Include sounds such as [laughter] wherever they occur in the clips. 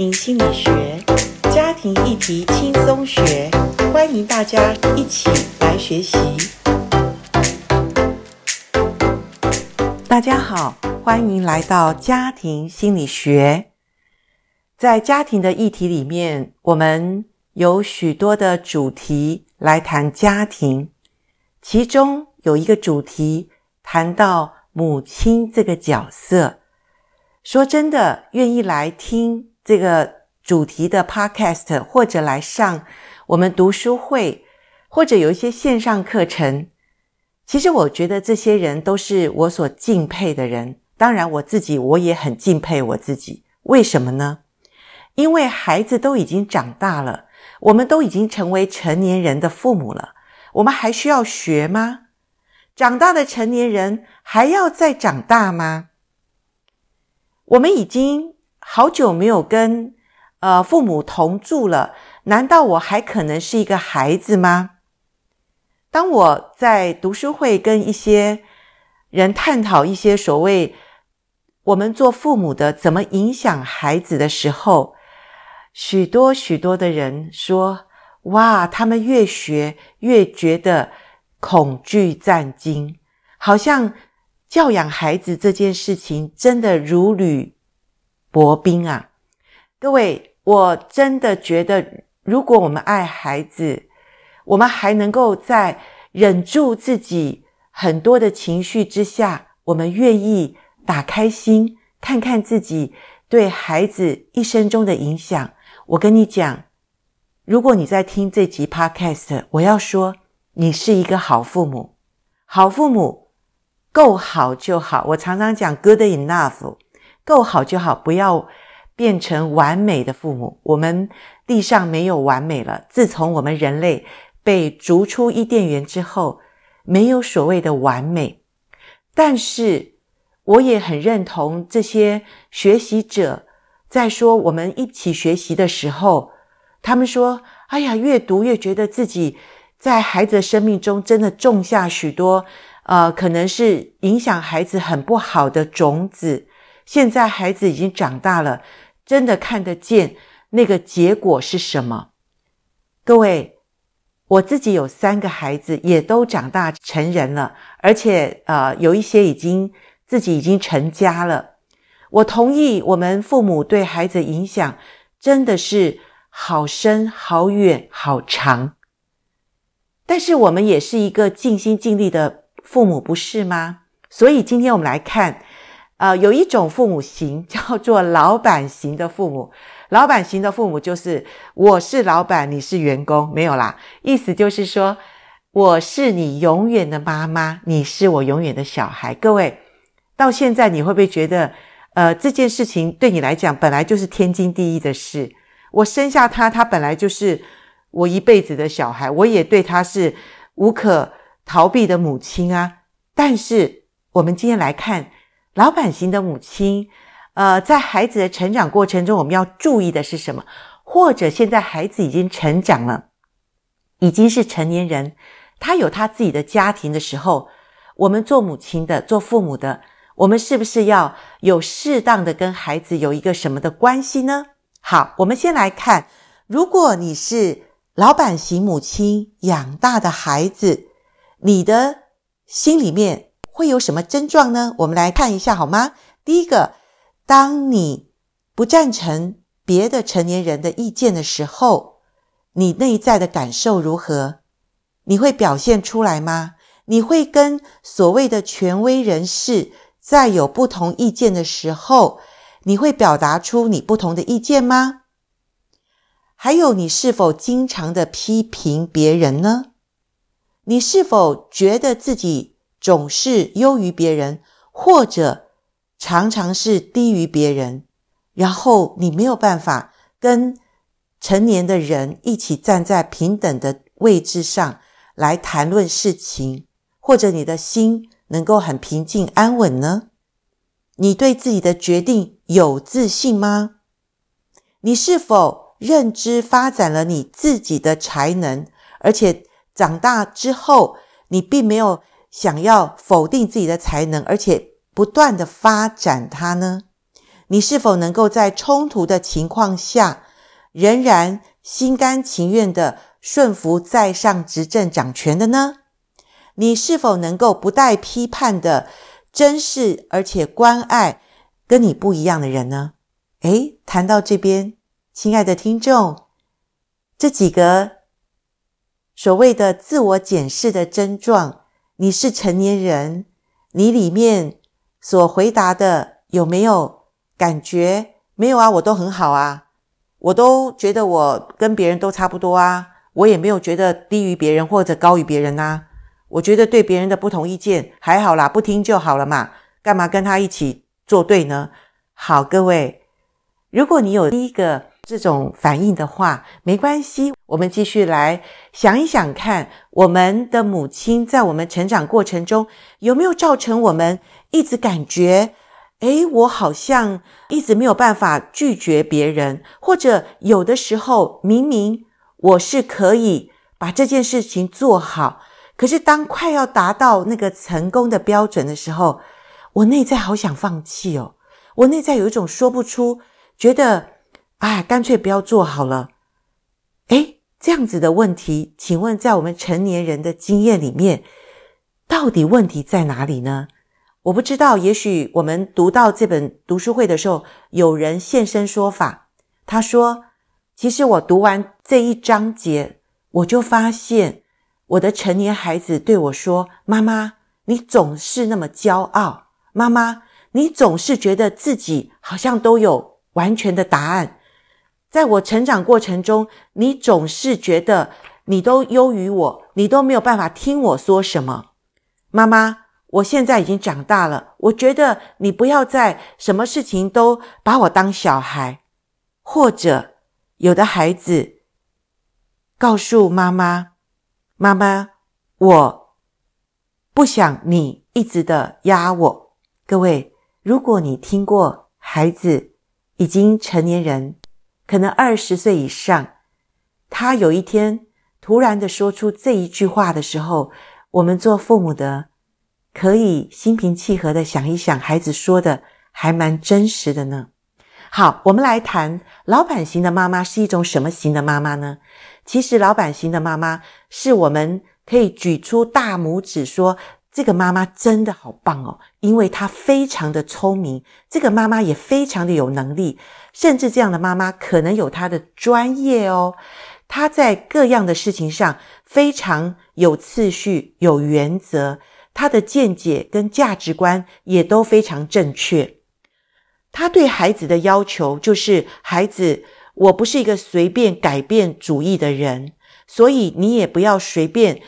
心理学，家庭议题轻松学，欢迎大家一起来学习。大家好，欢迎来到家庭心理学。在家庭的议题里面，我们有许多的主题来谈家庭，其中有一个主题谈到母亲这个角色。说真的，愿意来听这个主题的 podcast，或者来上我们读书会，或者有一些线上课程，其实我觉得这些人都是我所敬佩的人。当然，我自己我也很敬佩我自己。为什么呢？因为孩子都已经长大了，我们都已经成为成年人的父母了，我们还需要学吗？长大的成年人还要再长大吗？我们已经好久没有跟呃父母同住了，难道我还可能是一个孩子吗？当我在读书会跟一些人探讨一些所谓我们做父母的怎么影响孩子的时候，许多许多的人说：“哇，他们越学越觉得恐惧战惊，好像。”教养孩子这件事情真的如履薄冰啊！各位，我真的觉得，如果我们爱孩子，我们还能够在忍住自己很多的情绪之下，我们愿意打开心，看看自己对孩子一生中的影响。我跟你讲，如果你在听这集 Podcast，我要说，你是一个好父母，好父母。够好就好，我常常讲 good enough，够好就好，不要变成完美的父母。我们地上没有完美了，自从我们人类被逐出伊甸园之后，没有所谓的完美。但是我也很认同这些学习者在说，我们一起学习的时候，他们说：“哎呀，越读越觉得自己在孩子的生命中真的种下许多。”呃，可能是影响孩子很不好的种子。现在孩子已经长大了，真的看得见那个结果是什么？各位，我自己有三个孩子，也都长大成人了，而且呃，有一些已经自己已经成家了。我同意，我们父母对孩子影响真的是好深、好远、好长。但是我们也是一个尽心尽力的。父母不是吗？所以今天我们来看，呃，有一种父母型 [laughs] 叫做老板型的父母。老板型的父母就是我是老板，你是员工，没有啦。意思就是说，我是你永远的妈妈，你是我永远的小孩。各位，到现在你会不会觉得，呃，这件事情对你来讲本来就是天经地义的事？我生下他，他本来就是我一辈子的小孩，我也对他是无可。逃避的母亲啊，但是我们今天来看老板型的母亲，呃，在孩子的成长过程中，我们要注意的是什么？或者现在孩子已经成长了，已经是成年人，他有他自己的家庭的时候，我们做母亲的、做父母的，我们是不是要有适当的跟孩子有一个什么的关系呢？好，我们先来看，如果你是老板型母亲养大的孩子。你的心里面会有什么症状呢？我们来看一下好吗？第一个，当你不赞成别的成年人的意见的时候，你内在的感受如何？你会表现出来吗？你会跟所谓的权威人士在有不同意见的时候，你会表达出你不同的意见吗？还有，你是否经常的批评别人呢？你是否觉得自己总是优于别人，或者常常是低于别人？然后你没有办法跟成年的人一起站在平等的位置上来谈论事情，或者你的心能够很平静安稳呢？你对自己的决定有自信吗？你是否认知发展了你自己的才能，而且，长大之后，你并没有想要否定自己的才能，而且不断的发展它呢？你是否能够在冲突的情况下，仍然心甘情愿地顺服在上执政掌权的呢？你是否能够不带批判的珍视而且关爱跟你不一样的人呢？诶，谈到这边，亲爱的听众，这几个所谓的自我检视的症状，你是成年人，你里面所回答的有没有感觉？没有啊，我都很好啊，我都觉得我跟别人都差不多啊，我也没有觉得低于别人或者高于别人呐。我觉得对别人的不同意见还好啦，不听就好了嘛，干嘛跟他一起作对呢？好，各位，如果你有第一个这种反应的话，没关系，我们继续来想一想看，我们的母亲在我们成长过程中有没有造成我们一直感觉，诶，我好像一直没有办法拒绝别人，或者有的时候明明我是可以把这件事情做好。可是，当快要达到那个成功的标准的时候，我内在好想放弃哦。我内在有一种说不出，觉得，哎，干脆不要做好了。诶，这样子的问题，请问，在我们成年人的经验里面，到底问题在哪里呢？我不知道。也许我们读到这本读书会的时候，有人现身说法，他说：“其实我读完这一章节，我就发现。”我的成年孩子对我说：“妈妈，你总是那么骄傲。妈妈，你总是觉得自己好像都有完全的答案。在我成长过程中，你总是觉得你都优于我，你都没有办法听我说什么。妈妈，我现在已经长大了，我觉得你不要再什么事情都把我当小孩。或者，有的孩子告诉妈妈。”妈妈，我不想你一直的压我。各位，如果你听过孩子已经成年人，可能二十岁以上，他有一天突然的说出这一句话的时候，我们做父母的可以心平气和的想一想，孩子说的还蛮真实的呢。好，我们来谈老板型的妈妈是一种什么型的妈妈呢？其实，老板型的妈妈是我们可以举出大拇指说，这个妈妈真的好棒哦，因为她非常的聪明，这个妈妈也非常的有能力，甚至这样的妈妈可能有她的专业哦，她在各样的事情上非常有次序、有原则，她的见解跟价值观也都非常正确。她对孩子的要求就是孩子。我不是一个随便改变主意的人，所以你也不要随便，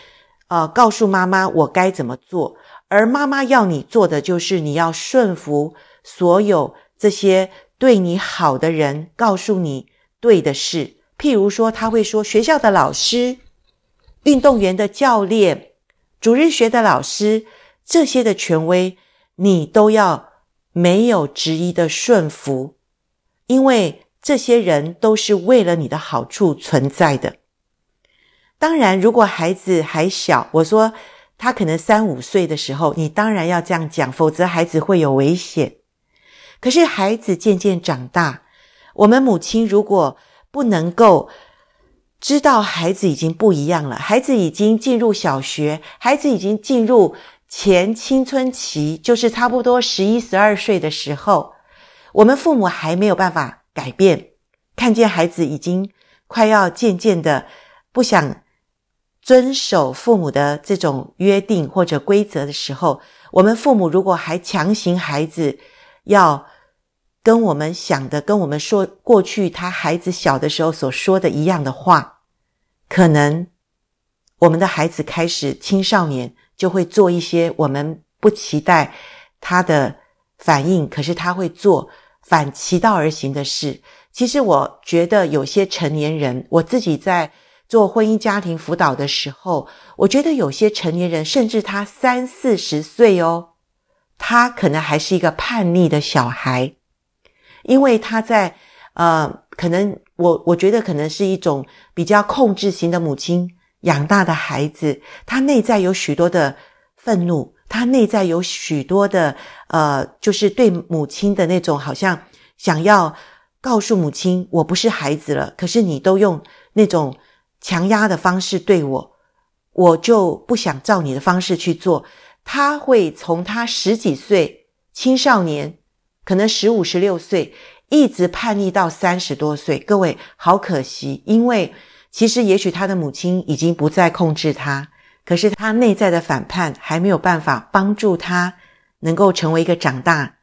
呃，告诉妈妈我该怎么做。而妈妈要你做的就是你要顺服所有这些对你好的人告诉你对的事。譬如说，他会说学校的老师、运动员的教练、主日学的老师这些的权威，你都要没有质疑的顺服，因为。这些人都是为了你的好处存在的。当然，如果孩子还小，我说他可能三五岁的时候，你当然要这样讲，否则孩子会有危险。可是孩子渐渐长大，我们母亲如果不能够知道孩子已经不一样了，孩子已经进入小学，孩子已经进入前青春期，就是差不多十一、十二岁的时候，我们父母还没有办法。改变，看见孩子已经快要渐渐的不想遵守父母的这种约定或者规则的时候，我们父母如果还强行孩子要跟我们想的、跟我们说过去他孩子小的时候所说的一样的话，可能我们的孩子开始青少年就会做一些我们不期待他的反应，可是他会做。反其道而行的事，其实我觉得有些成年人，我自己在做婚姻家庭辅导的时候，我觉得有些成年人，甚至他三四十岁哦，他可能还是一个叛逆的小孩，因为他在呃，可能我我觉得可能是一种比较控制型的母亲养大的孩子，他内在有许多的愤怒。他内在有许多的，呃，就是对母亲的那种好像想要告诉母亲，我不是孩子了，可是你都用那种强压的方式对我，我就不想照你的方式去做。他会从他十几岁青少年，可能十五、十六岁，一直叛逆到三十多岁。各位，好可惜，因为其实也许他的母亲已经不再控制他，可是他内在的反叛还没有办法帮助他能够成为一个长大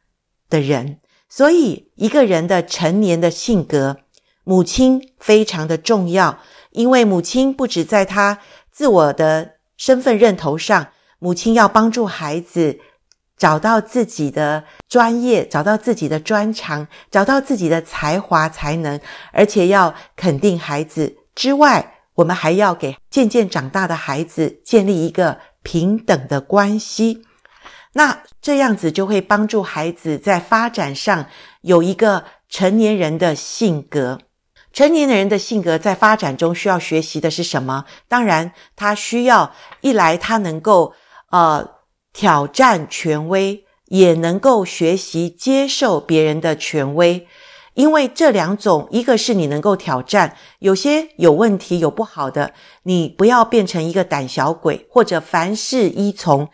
的人。所以，一个人的成年的性格，母亲非常的重要，因为母亲不只在他自我的身份认同上。母亲要帮助孩子找到自己的专业，找到自己的专长，找到自己的才华才能，而且要肯定孩子之外，我们还要给渐渐长大的孩子建立一个平等的关系。那这样子就会帮助孩子在发展上有一个成年人的性格。成年人的性格在发展中需要学习的是什么？当然，他需要一来他能够。呃，挑战权威，也能够学习接受别人的权威，因为这两种，一个是你能够挑战，有些有问题、有不好的，你不要变成一个胆小鬼，或者凡事依从、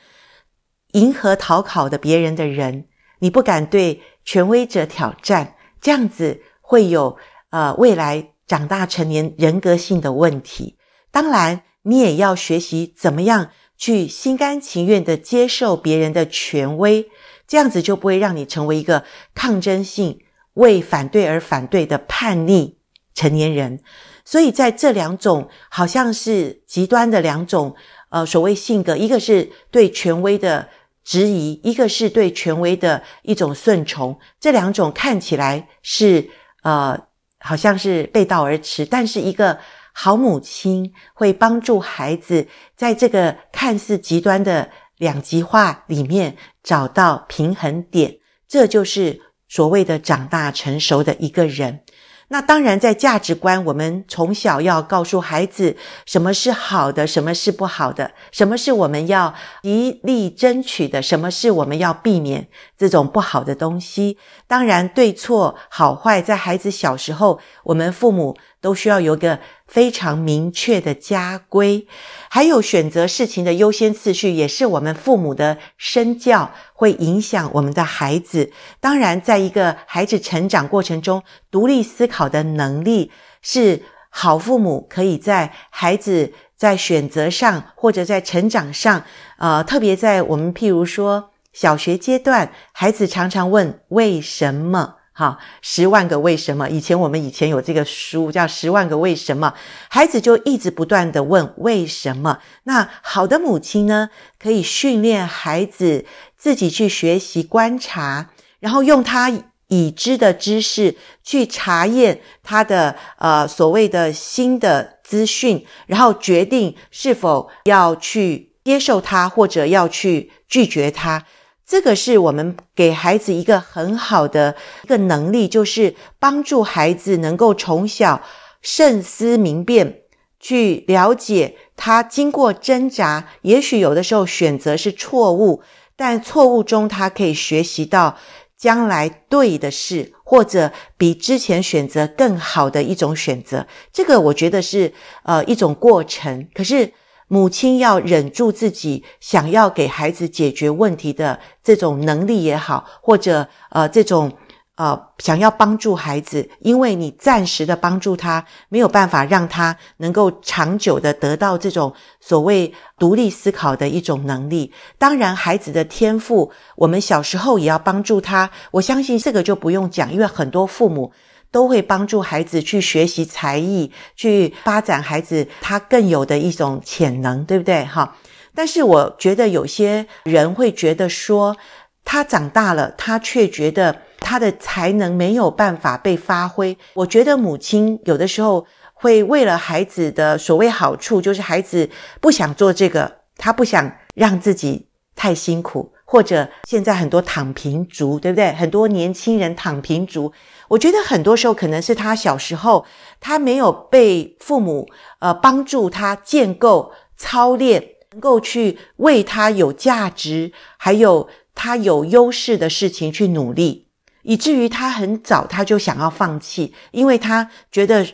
迎合讨好的别人的人，你不敢对权威者挑战，这样子会有呃未来长大成年人格性的问题。当然，你也要学习怎么样。去心甘情愿地接受别人的权威，这样子就不会让你成为一个抗争性、为反对而反对的叛逆成年人。所以在这两种好像是极端的两种，呃，所谓性格，一个是对权威的质疑，一个是对权威的一种顺从。这两种看起来是呃，好像是背道而驰，但是一个。好母亲会帮助孩子在这个看似极端的两极化里面找到平衡点，这就是所谓的长大成熟的一个人。那当然，在价值观，我们从小要告诉孩子什么是好的，什么是不好的，什么是我们要极力争取的，什么是我们要避免这种不好的东西。当然，对错好坏，在孩子小时候，我们父母都需要有个非常明确的家规，还有选择事情的优先次序，也是我们父母的身教，会影响我们的孩子。当然，在一个孩子成长过程中，独立思考的能力是好父母可以在孩子在选择上或者在成长上，呃，特别在我们譬如说小学阶段，孩子常常问为什么。好，十万个为什么？以前我们以前有这个书叫《十万个为什么》，孩子就一直不断地问为什么。那好的母亲呢，可以训练孩子自己去学习观察，然后用他已知的知识去查验他的呃所谓的新的资讯，然后决定是否要去接受他，或者要去拒绝他。这个是我们给孩子一个很好的一个能力，就是帮助孩子能够从小慎思明辨，去了解他经过挣扎，也许有的时候选择是错误，但错误中他可以学习到将来对的事，或者比之前选择更好的一种选择。这个我觉得是呃一种过程，可是。母亲要忍住自己想要给孩子解决问题的这种能力也好，或者呃这种呃想要帮助孩子，因为你暂时的帮助他，没有办法让他能够长久的得到这种所谓独立思考的一种能力。当然，孩子的天赋，我们小时候也要帮助他。我相信这个就不用讲，因为很多父母。都会帮助孩子去学习才艺，去发展孩子他更有的一种潜能，对不对？哈，但是我觉得有些人会觉得说，他长大了，他却觉得他的才能没有办法被发挥。我觉得母亲有的时候会为了孩子的所谓好处，就是孩子不想做这个，他不想让自己太辛苦，或者现在很多躺平族，对不对？很多年轻人躺平族。我觉得很多时候可能是他小时候他没有被父母呃帮助他建构操练，能够去为他有价值还有他有优势的事情去努力。以至于他很早他就想要放弃，因为他觉得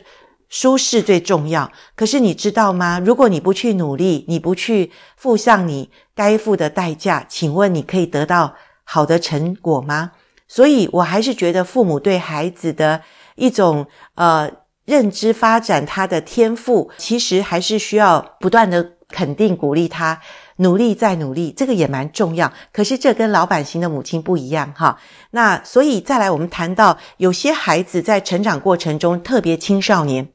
舒适最重要。可是你知道吗？如果你不去努力，你不去付上你该付的代价，请问你可以得到好的成果吗？所以我还是觉得父母对孩子的一种呃认知发展，他的天赋，其实还是需要不断的肯定鼓励他。努力再努力，这个也蛮重要。可是这跟老板型的母亲不一样哈。那所以再来，我们谈到有些孩子在成长过程中，特别青少年，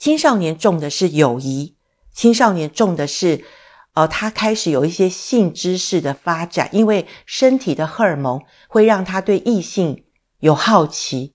青少年重的是友谊，青少年重的是，呃，他开始有一些性知识的发展，因为身体的荷尔蒙会让他对异性有好奇。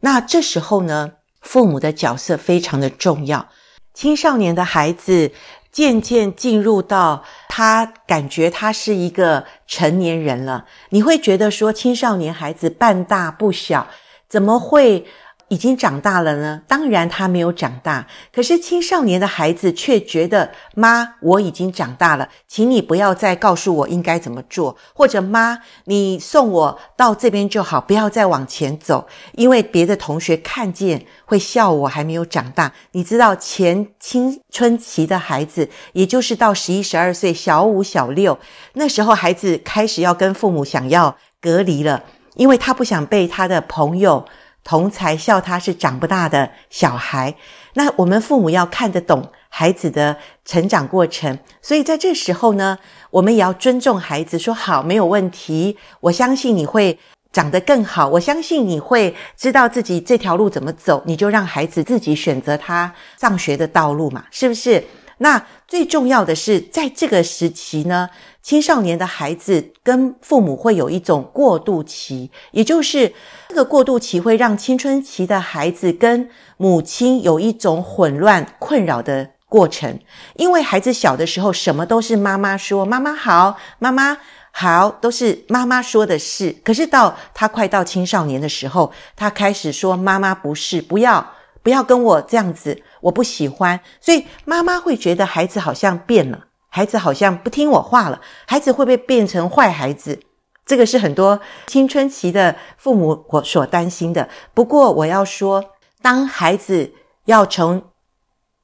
那这时候呢，父母的角色非常的重要。青少年的孩子。渐渐进入到他感觉他是一个成年人了，你会觉得说青少年孩子半大不小，怎么会？已经长大了呢？当然他没有长大，可是青少年的孩子却觉得妈，我已经长大了，请你不要再告诉我应该怎么做，或者妈，你送我到这边就好，不要再往前走，因为别的同学看见会笑我还没有长大。你知道前青春期的孩子，也就是到十一、十二岁，小五、小六，那时候孩子开始要跟父母想要隔离了，因为他不想被他的朋友。同才笑他是长不大的小孩，那我们父母要看得懂孩子的成长过程，所以在这时候呢，我们也要尊重孩子，说好，没有问题，我相信你会长得更好，我相信你会知道自己这条路怎么走，你就让孩子自己选择他上学的道路嘛，是不是？那最重要的是，在这个时期呢，青少年的孩子跟父母会有一种过渡期，也就是这个过渡期会让青春期的孩子跟母亲有一种混乱、困扰的过程。因为孩子小的时候，什么都是妈妈说，妈妈好，妈妈好，都是妈妈说的事。可是到他快到青少年的时候，他开始说妈妈不是，不要。不要跟我这样子，我不喜欢。所以妈妈会觉得孩子好像变了，孩子好像不听我话了，孩子会不会变成坏孩子？这个是很多青春期的父母我所担心的。不过我要说，当孩子要从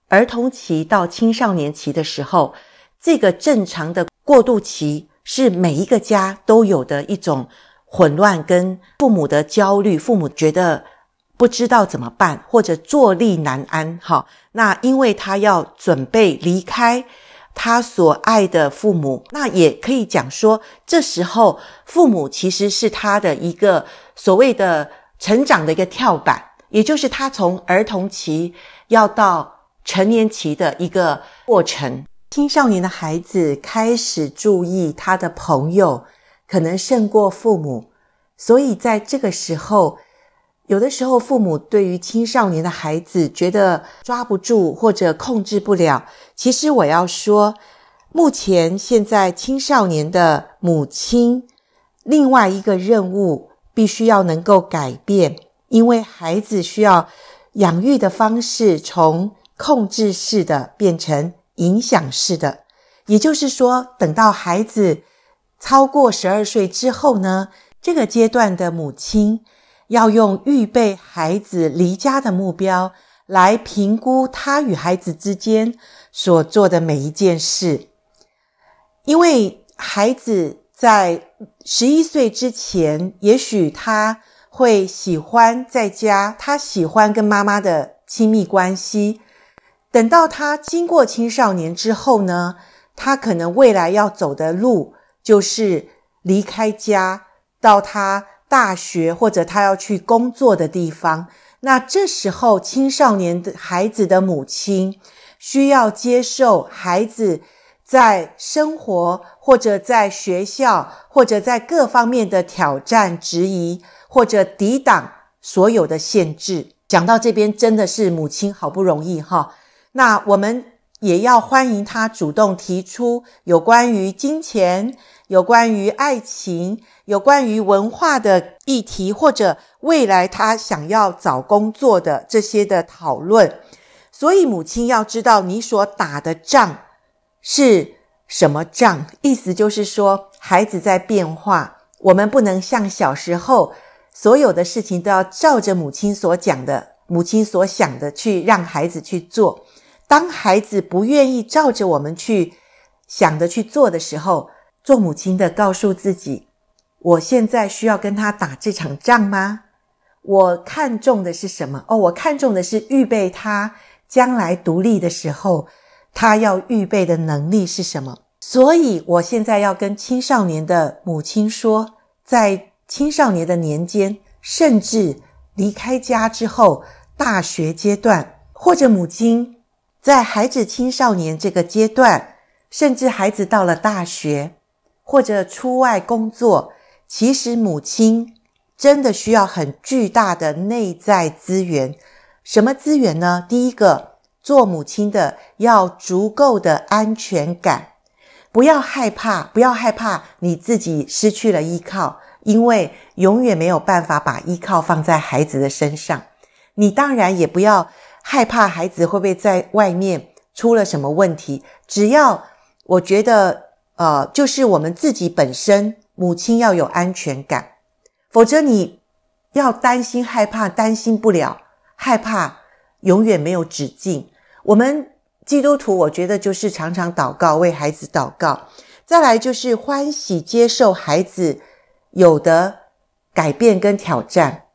儿童期到青少年期的时候，这个正常的过渡期是每一个家都有的一种混乱跟父母的焦虑，父母觉得。不知道怎么办，或者坐立难安，好，那因为他要准备离开他所爱的父母，那也可以讲说，这时候父母其实是他的一个所谓的成长的一个跳板，也就是他从儿童期要到成年期的一个过程。青少年的孩子开始注意他的朋友，可能胜过父母，所以在这个时候。有的时候，父母对于青少年的孩子觉得抓不住或者控制不了。其实我要说，目前现在青少年的母亲，另外一个任务必须要能够改变，因为孩子需要养育的方式从控制式的变成影响式的。也就是说，等到孩子超过十二岁之后呢，这个阶段的母亲。要用预备孩子离家的目标来评估他与孩子之间所做的每一件事，因为孩子在十一岁之前，也许他会喜欢在家，他喜欢跟妈妈的亲密关系。等到他经过青少年之后呢，他可能未来要走的路就是离开家，到他。大学或者他要去工作的地方，那这时候青少年的孩子的母亲需要接受孩子在生活或者在学校或者在各方面的挑战、质疑或者抵挡所有的限制。讲到这边，真的是母亲好不容易哈。那我们也要欢迎他主动提出有关于金钱、有关于爱情。有关于文化的议题，或者未来他想要找工作的这些的讨论，所以母亲要知道你所打的仗是什么仗。意思就是说，孩子在变化，我们不能像小时候所有的事情都要照着母亲所讲的、母亲所想的去让孩子去做。当孩子不愿意照着我们去想的去做的时候，做母亲的告诉自己：我现在需要跟他打这场仗吗？我看重的是什么？哦，我看重的是预备他将来独立的时候，他要预备的能力是什么？所以，我现在要跟青少年的母亲说，在青少年的年间，甚至离开家之后，大学阶段，或者母亲在孩子青少年这个阶段，甚至孩子到了大学，或者出外工作，其实母亲真的需要很巨大的内在资源。什么资源呢？第一个，做母亲的要足够的安全感。不要害怕，不要害怕你自己失去了依靠，因为永远没有办法把依靠放在孩子的身上。你当然也不要害怕孩子会不会在外面出了什么问题。只要我觉得，呃，就是我们自己本身母亲要有安全感，否则你要担心、害怕、担心不了，害怕永远没有止境。我们。基督徒，我觉得就是常常祷告，为孩子祷告。再来就是欢喜接受孩子有的改变跟挑战。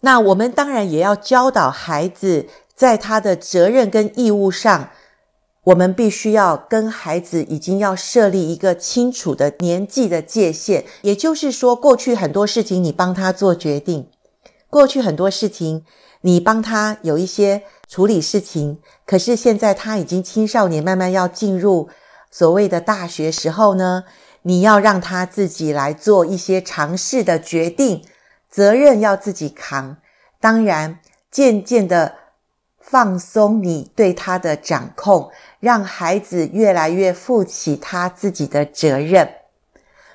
那我们当然也要教导孩子，在他的责任跟义务上，我们必须要跟孩子已经要设立一个清楚的年纪的界限。也就是说，过去很多事情你帮他做决定，过去很多事情你帮他有一些。处理事情，可是现在他已经青少年，慢慢要进入所谓的大学时候呢，你要让他自己来做一些尝试的决定，责任要自己扛。当然，渐渐的放松你对他的掌控，让孩子越来越负起他自己的责任。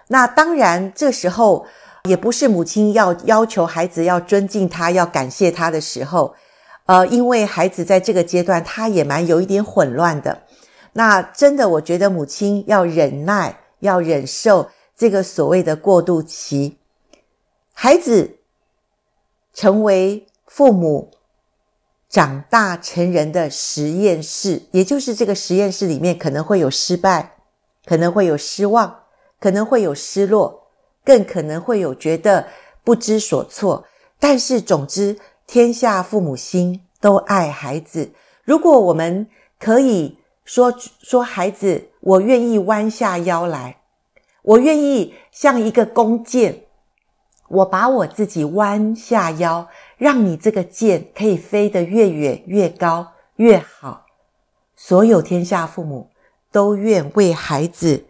那当然，这时候也不是母亲要要求孩子要尊敬他、要感谢他的时候。呃，因为孩子在这个阶段，他也蛮有一点混乱的。那真的，我觉得母亲要忍耐，要忍受这个所谓的过渡期。孩子成为父母长大成人的实验室，也就是这个实验室里面可能会有失败，可能会有失望，可能会有失落，更可能会有觉得不知所措。但是总之。天下父母心，都爱孩子。如果我们可以说说孩子，我愿意弯下腰来，我愿意像一个弓箭，我把我自己弯下腰，让你这个箭可以飞得越远越高越好。所有天下父母都愿为孩子，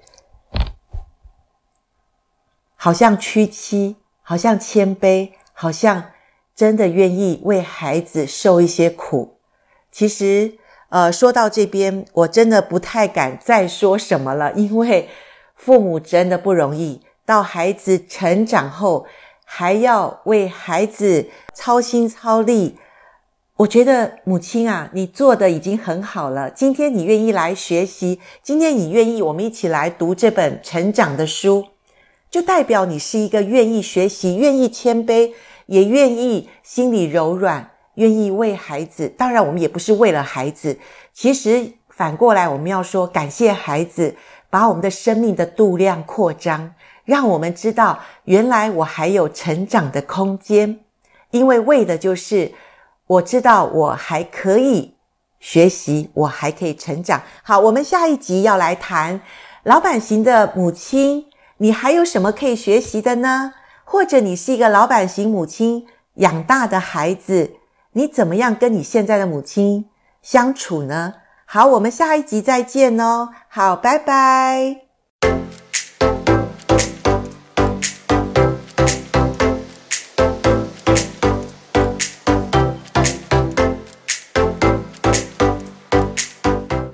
好像屈膝，好像谦卑，好像。真的愿意为孩子受一些苦，其实，呃，说到这边，我真的不太敢再说什么了，因为父母真的不容易。到孩子成长后，还要为孩子操心操力。我觉得母亲啊，你做的已经很好了。今天你愿意来学习，今天你愿意我们一起来读这本成长的书，就代表你是一个愿意学习、愿意谦卑。也愿意心里柔软，愿意为孩子。当然，我们也不是为了孩子。其实反过来，我们要说感谢孩子，把我们的生命的度量扩张，让我们知道原来我还有成长的空间。因为为的就是我知道我还可以学习，我还可以成长。好，我们下一集要来谈老板型的母亲，你还有什么可以学习的呢？或者你是一个老板型母亲养大的孩子，你怎么样跟你现在的母亲相处呢？好，我们下一集再见哦。好，拜拜。